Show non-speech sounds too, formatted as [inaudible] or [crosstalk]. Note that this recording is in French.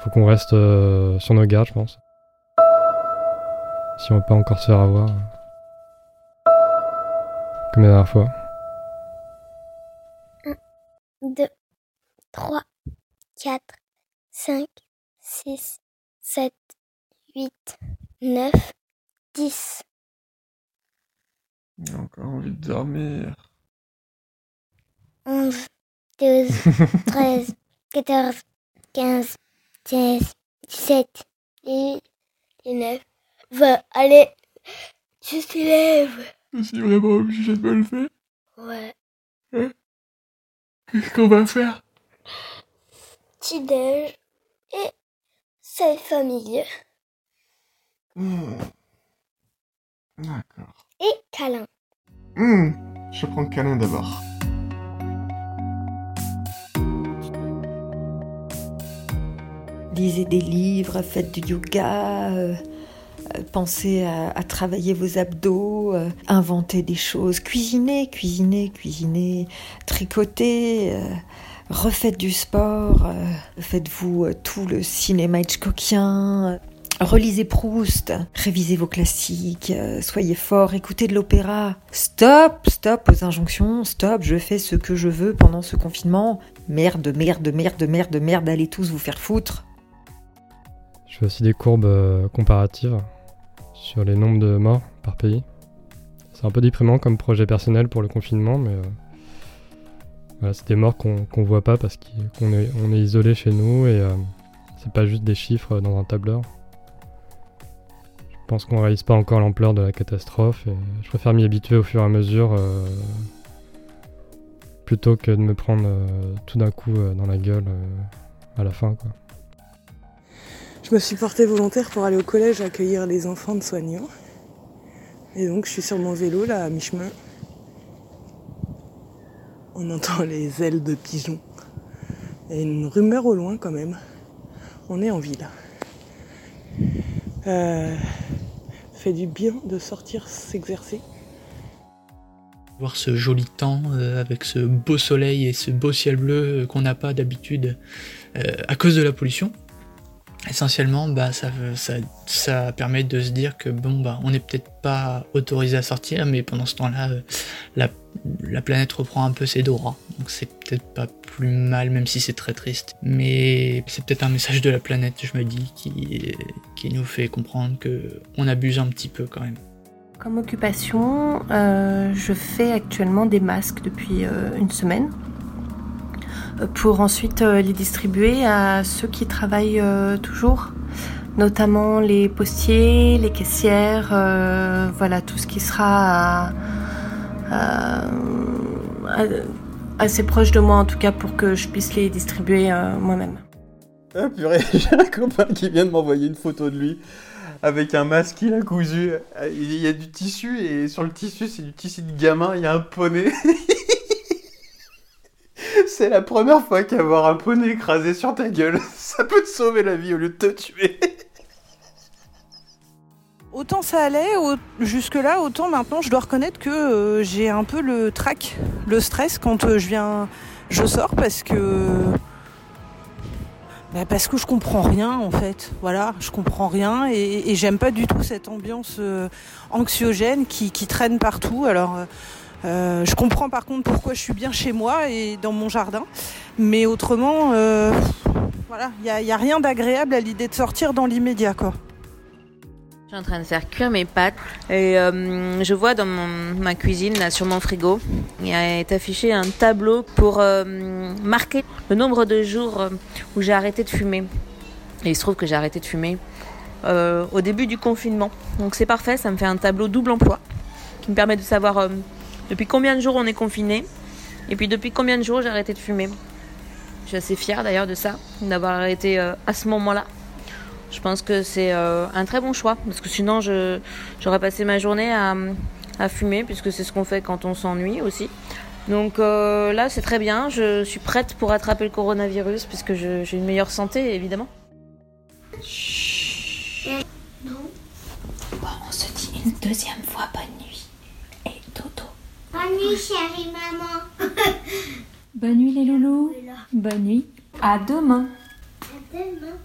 Faut qu'on reste euh, sur nos gardes, je pense. Si on peut encore se faire avoir. Comme la dernière fois. 2, 3, 4, 5, 6, 7, 8, 9, 10. J'ai encore envie de dormir. 11, 12, 13, 14, 15, 16, 17, 18, 19, 20. Allez, tu te lèves. Je suis vraiment obligé de me lever. Ouais. Qu'est-ce qu'on va faire? Petit déj et cette famille. Hmm. D'accord. Et câlin. Hmm. Je prends le câlin d'abord. Lisez des livres, faites du yoga, euh, euh, pensez à, travailler vos abdos, euh, inventez des choses, cuisinez, cuisinez, cuisinez, tricotez, euh, refaites du sport, faites-vous tout le cinéma Hitchcockien. Relisez Proust, révisez vos classiques, soyez fort, écoutez de l'opéra. Stop, stop aux injonctions, stop, je fais ce que je veux pendant ce confinement. Merde, merde, merde, merde, merde, allez tous vous faire foutre. Je fais aussi des courbes euh, comparatives sur les nombres de morts par pays. C'est un peu déprimant comme projet personnel pour le confinement, mais euh, c'est des morts qu'on qu'on voit pas parce qu'on est, isolé chez nous et euh, c'est pas juste des chiffres dans un tableur. Je pense qu'on réalise pas encore l'ampleur de la catastrophe et je préfère m'y habituer au fur et à mesure euh, plutôt que de me prendre tout d'un coup dans la gueule à la fin. Je me suis portée volontaire pour aller au collège accueillir les enfants de soignants. Et donc je suis sur mon vélo là à mi-chemin. On entend les ailes de pigeons. A une rumeur au loin quand même. On est en ville. Euh, fait du bien de sortir s'exercer. Voir ce joli temps euh, avec ce beau soleil et ce beau ciel bleu euh, qu'on n'a pas d'habitude à cause de la pollution. Essentiellement, bah, ça, permet de se dire que bon, bah, on n'est peut-être pas autorisé à sortir, mais pendant ce temps-là, euh, la, la planète reprend un peu ses droits. Donc c'est peut-être pas plus mal, même si c'est très triste. Mais c'est peut-être un message de la planète, je me dis, qui, nous fait comprendre que on abuse un petit peu quand même. Comme occupation, euh, je fais actuellement des masques depuis euh, une semaine pour ensuite euh, les distribuer à ceux qui travaillent euh, toujours, notamment les postiers, les caissières, euh, voilà tout ce qui sera assez proche de moi en tout cas pour que je puisse les distribuer moi-même. Ah purée, [laughs] j'ai un copain qui vient de m'envoyer une photo de lui avec un masque qu'il a cousu. Il y a du tissu et sur le tissu, c'est du tissu de gamin, il y a un poney. [laughs] c'est la première fois qu'avoir un poney écrasé sur ta gueule, [laughs] ça peut te sauver la vie au lieu de te tuer. [laughs] Autant ça allait jusque-là, autant maintenant je dois reconnaître que euh, j'ai un peu le trac, le stress quand euh, je viens, je sors parce que. Bah, parce que je comprends rien en fait, voilà, je comprends rien et, et j'aime pas du tout cette ambiance euh, anxiogène qui, qui traîne partout. Alors, euh, je comprends par contre pourquoi je suis bien chez moi et dans mon jardin, mais autrement, euh, voilà, il y a, rien d'agréable à l'idée de sortir dans l'immédiat quoi. Je suis en train de faire cuire mes pâtes et euh, je vois dans ma cuisine, sur mon frigo, il est affiché un tableau pour marquer le nombre de jours où j'ai arrêté de fumer. Et il se trouve que j'ai arrêté de fumer au début du confinement. Donc c'est parfait, ça me fait un tableau double emploi qui me permet de savoir depuis combien de jours on est confiné et puis depuis combien de jours j'ai arrêté de fumer. Je suis assez fière d'ailleurs de ça, d'avoir arrêté euh, à ce moment-là. Je pense que c'est euh, un très bon choix parce que sinon j'aurais passé ma journée à, fumer puisque c'est ce qu'on fait quand on s'ennuie aussi. Donc euh, là c'est très bien, je suis prête pour attraper le coronavirus puisque j'ai une meilleure santé évidemment. On se dit une deuxième fois bonne nuit. Bonne nuit, chérie maman. [laughs] Bonne nuit les loulous. Bonne nuit. À demain. À demain.